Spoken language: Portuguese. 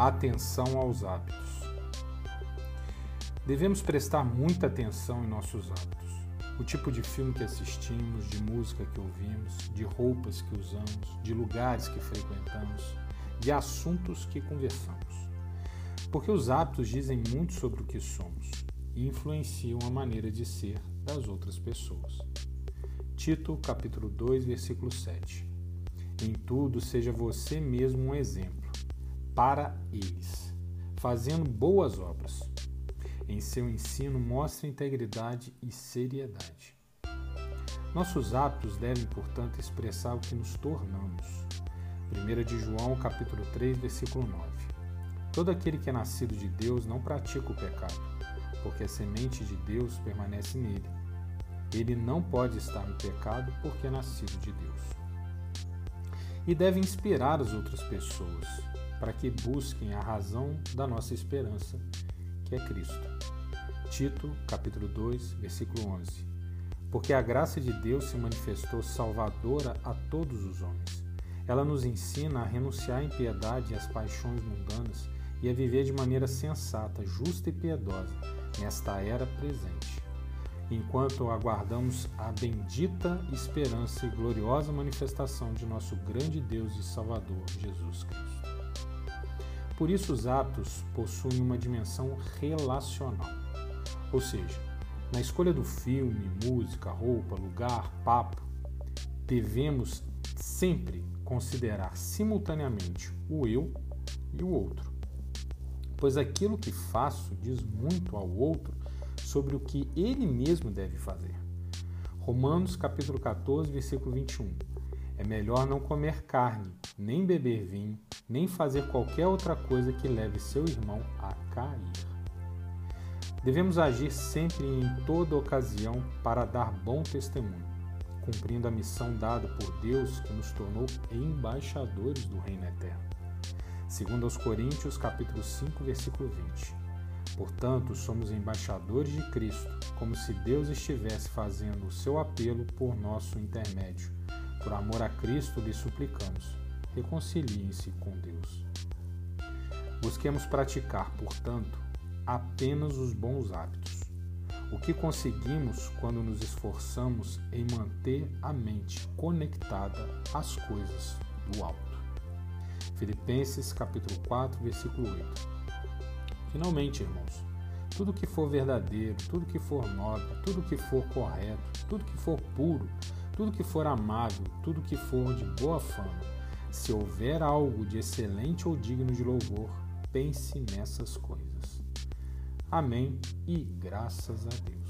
Atenção aos hábitos. Devemos prestar muita atenção em nossos hábitos. O tipo de filme que assistimos, de música que ouvimos, de roupas que usamos, de lugares que frequentamos, de assuntos que conversamos. Porque os hábitos dizem muito sobre o que somos e influenciam a maneira de ser das outras pessoas. Tito, capítulo 2, versículo 7. Em tudo seja você mesmo um exemplo para eles, fazendo boas obras. Em seu ensino mostre integridade e seriedade. Nossos hábitos devem, portanto, expressar o que nos tornamos. 1 de João, capítulo 3, versículo 9. Todo aquele que é nascido de Deus não pratica o pecado, porque a semente de Deus permanece nele. Ele não pode estar no pecado porque é nascido de Deus. E deve inspirar as outras pessoas para que busquem a razão da nossa esperança, que é Cristo. Tito, capítulo 2, versículo 11. Porque a graça de Deus se manifestou salvadora a todos os homens. Ela nos ensina a renunciar à impiedade e às paixões mundanas e a viver de maneira sensata, justa e piedosa nesta era presente, enquanto aguardamos a bendita esperança e gloriosa manifestação de nosso grande Deus e Salvador Jesus Cristo. Por isso, os atos possuem uma dimensão relacional, ou seja, na escolha do filme, música, roupa, lugar, papo, devemos sempre considerar simultaneamente o eu e o outro pois aquilo que faço diz muito ao outro sobre o que ele mesmo deve fazer. Romanos capítulo 14, versículo 21. É melhor não comer carne, nem beber vinho, nem fazer qualquer outra coisa que leve seu irmão a cair. Devemos agir sempre e em toda ocasião para dar bom testemunho, cumprindo a missão dada por Deus que nos tornou embaixadores do Reino Eterno. Segundo aos Coríntios, capítulo 5, versículo 20. Portanto, somos embaixadores de Cristo, como se Deus estivesse fazendo o seu apelo por nosso intermédio. Por amor a Cristo, lhe suplicamos: reconciliem-se com Deus. Busquemos praticar, portanto, apenas os bons hábitos. O que conseguimos quando nos esforçamos em manter a mente conectada às coisas do alto. Filipenses capítulo 4, versículo 8. Finalmente, irmãos, tudo que for verdadeiro, tudo que for nobre, tudo que for correto, tudo que for puro, tudo que for amável, tudo que for de boa fama, se houver algo de excelente ou digno de louvor, pense nessas coisas. Amém e graças a Deus.